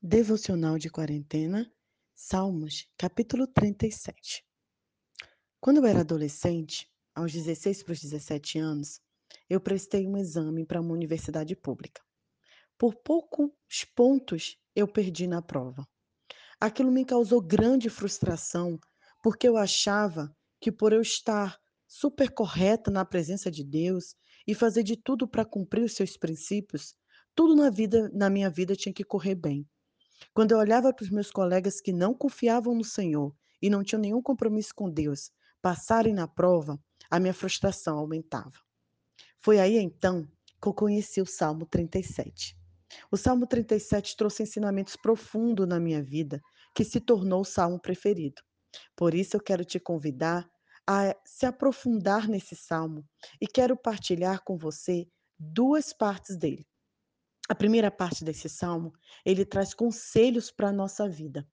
Devocional de quarentena, Salmos, capítulo 37. Quando eu era adolescente, aos 16 para os 17 anos, eu prestei um exame para uma universidade pública. Por poucos pontos, eu perdi na prova. Aquilo me causou grande frustração, porque eu achava que por eu estar super correta na presença de Deus e fazer de tudo para cumprir os seus princípios, tudo na vida, na minha vida tinha que correr bem. Quando eu olhava para os meus colegas que não confiavam no Senhor e não tinham nenhum compromisso com Deus, passarem na prova, a minha frustração aumentava. Foi aí então que eu conheci o Salmo 37. O Salmo 37 trouxe ensinamentos profundos na minha vida, que se tornou o salmo preferido. Por isso eu quero te convidar a se aprofundar nesse salmo e quero partilhar com você duas partes dele. A primeira parte desse salmo, ele traz conselhos para a nossa vida.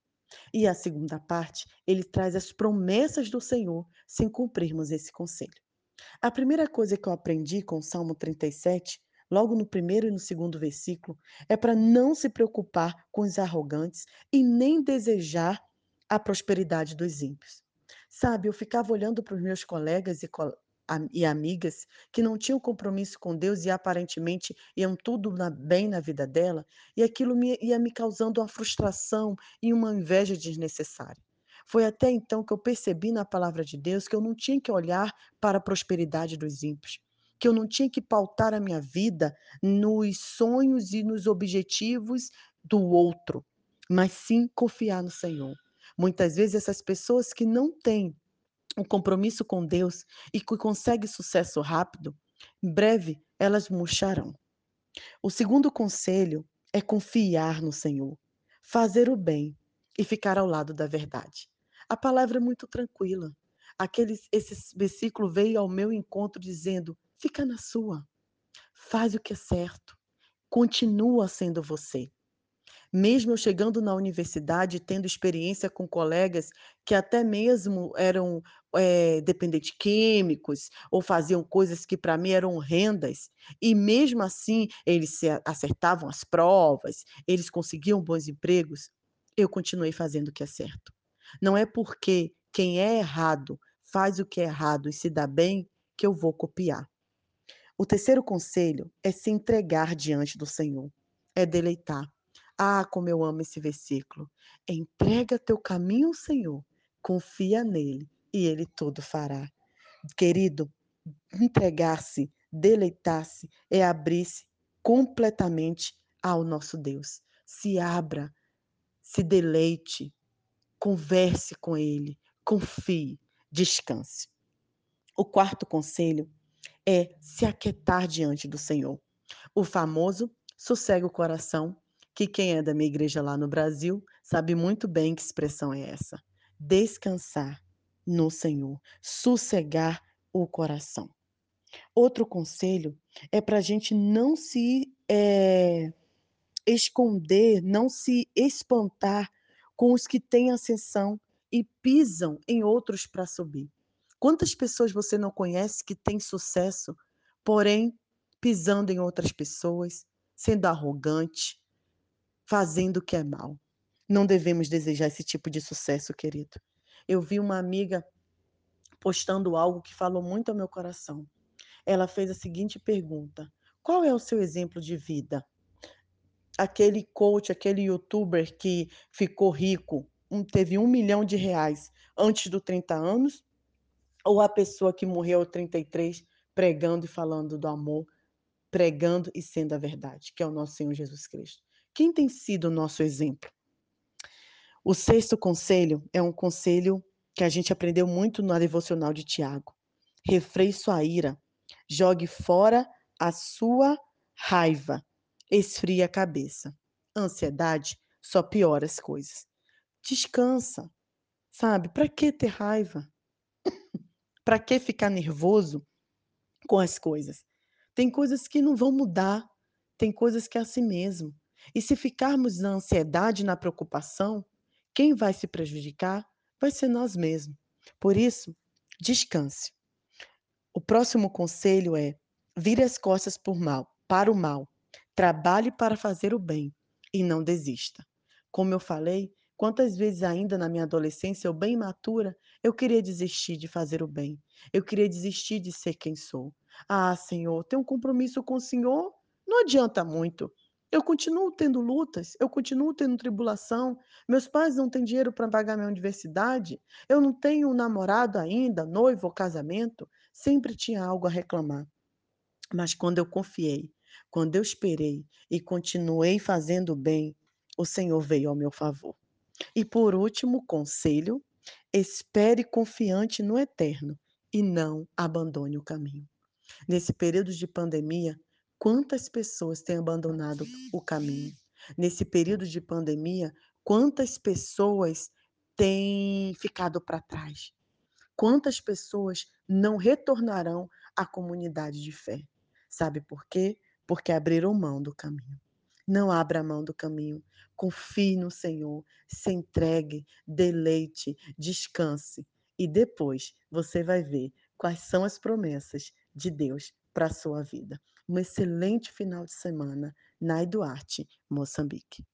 E a segunda parte, ele traz as promessas do Senhor sem cumprirmos esse conselho. A primeira coisa que eu aprendi com o Salmo 37, logo no primeiro e no segundo versículo, é para não se preocupar com os arrogantes e nem desejar a prosperidade dos ímpios. Sabe, eu ficava olhando para os meus colegas e, e amigas que não tinham compromisso com Deus e aparentemente iam tudo na, bem na vida dela, e aquilo me, ia me causando uma frustração e uma inveja desnecessária. Foi até então que eu percebi na palavra de Deus que eu não tinha que olhar para a prosperidade dos ímpios, que eu não tinha que pautar a minha vida nos sonhos e nos objetivos do outro, mas sim confiar no Senhor. Muitas vezes essas pessoas que não têm um compromisso com Deus e que consegue sucesso rápido, em breve elas murcharão. O segundo conselho é confiar no Senhor, fazer o bem e ficar ao lado da verdade. A palavra é muito tranquila. Aquele, esse versículo veio ao meu encontro dizendo: fica na sua, faz o que é certo, continua sendo você. Mesmo eu chegando na universidade, tendo experiência com colegas que até mesmo eram é, dependentes químicos ou faziam coisas que para mim eram horrendas, e mesmo assim eles acertavam as provas, eles conseguiam bons empregos, eu continuei fazendo o que é certo. Não é porque quem é errado faz o que é errado e se dá bem que eu vou copiar. O terceiro conselho é se entregar diante do Senhor, é deleitar. Ah, como eu amo esse versículo. Entrega teu caminho ao Senhor, confia nele e ele tudo fará. Querido, entregar-se, deleitar-se é abrir-se completamente ao nosso Deus. Se abra, se deleite, converse com ele, confie, descanse. O quarto conselho é se aquietar diante do Senhor. O famoso sossega o coração que quem é da minha igreja lá no Brasil sabe muito bem que expressão é essa. Descansar no Senhor, sossegar o coração. Outro conselho é para a gente não se é, esconder, não se espantar com os que têm ascensão e pisam em outros para subir. Quantas pessoas você não conhece que têm sucesso, porém pisando em outras pessoas, sendo arrogante, fazendo o que é mal. Não devemos desejar esse tipo de sucesso, querido. Eu vi uma amiga postando algo que falou muito ao meu coração. Ela fez a seguinte pergunta: Qual é o seu exemplo de vida? Aquele coach, aquele youtuber que ficou rico, teve um milhão de reais antes dos 30 anos? Ou a pessoa que morreu aos 33 pregando e falando do amor, pregando e sendo a verdade, que é o nosso Senhor Jesus Cristo? Quem tem sido o nosso exemplo? O sexto conselho é um conselho que a gente aprendeu muito na devocional de Tiago. Refreie sua ira, jogue fora a sua raiva, esfrie a cabeça. Ansiedade só piora as coisas. Descansa, sabe? Para que ter raiva? Para que ficar nervoso com as coisas? Tem coisas que não vão mudar, tem coisas que é assim mesmo. E se ficarmos na ansiedade, na preocupação, quem vai se prejudicar vai ser nós mesmos. Por isso, descanse. O próximo conselho é: vire as costas por mal, para o mal. Trabalhe para fazer o bem e não desista. Como eu falei, quantas vezes ainda na minha adolescência, eu bem imatura, eu queria desistir de fazer o bem, eu queria desistir de ser quem sou. "Ah, Senhor, tenho um compromisso com o Senhor, não adianta muito, eu continuo tendo lutas, eu continuo tendo tribulação, meus pais não têm dinheiro para pagar minha universidade, eu não tenho um namorado ainda, noivo ou casamento", sempre tinha algo a reclamar. Mas quando eu confiei, quando eu esperei e continuei fazendo bem, o Senhor veio ao meu favor. E por último conselho, espere confiante no eterno e não abandone o caminho. Nesse período de pandemia, quantas pessoas têm abandonado o caminho? Nesse período de pandemia, quantas pessoas têm ficado para trás? Quantas pessoas não retornarão à comunidade de fé? Sabe por quê? Porque abriram mão do caminho. Não abra mão do caminho. Confie no Senhor, se entregue, deleite, descanse e depois você vai ver quais são as promessas de Deus para a sua vida. Um excelente final de semana. Nai Duarte, Moçambique.